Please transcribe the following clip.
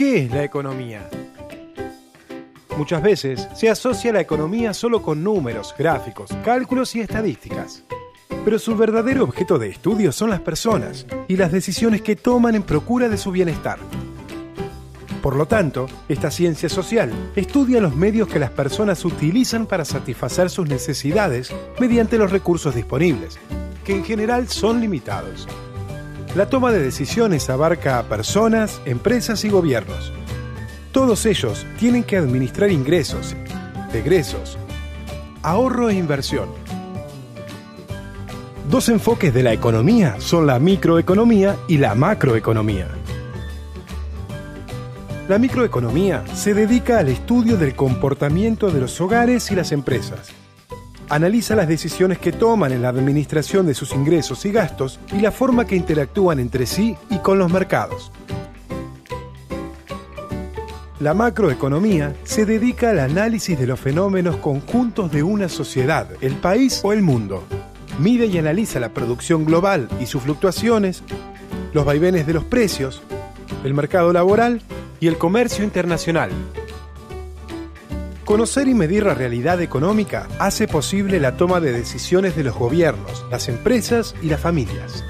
¿Qué es la economía? Muchas veces se asocia la economía solo con números, gráficos, cálculos y estadísticas. Pero su verdadero objeto de estudio son las personas y las decisiones que toman en procura de su bienestar. Por lo tanto, esta ciencia social estudia los medios que las personas utilizan para satisfacer sus necesidades mediante los recursos disponibles, que en general son limitados. La toma de decisiones abarca a personas, empresas y gobiernos. Todos ellos tienen que administrar ingresos, egresos, ahorro e inversión. Dos enfoques de la economía son la microeconomía y la macroeconomía. La microeconomía se dedica al estudio del comportamiento de los hogares y las empresas. Analiza las decisiones que toman en la administración de sus ingresos y gastos y la forma que interactúan entre sí y con los mercados. La macroeconomía se dedica al análisis de los fenómenos conjuntos de una sociedad, el país o el mundo. Mide y analiza la producción global y sus fluctuaciones, los vaivenes de los precios, el mercado laboral y el comercio internacional. Conocer y medir la realidad económica hace posible la toma de decisiones de los gobiernos, las empresas y las familias.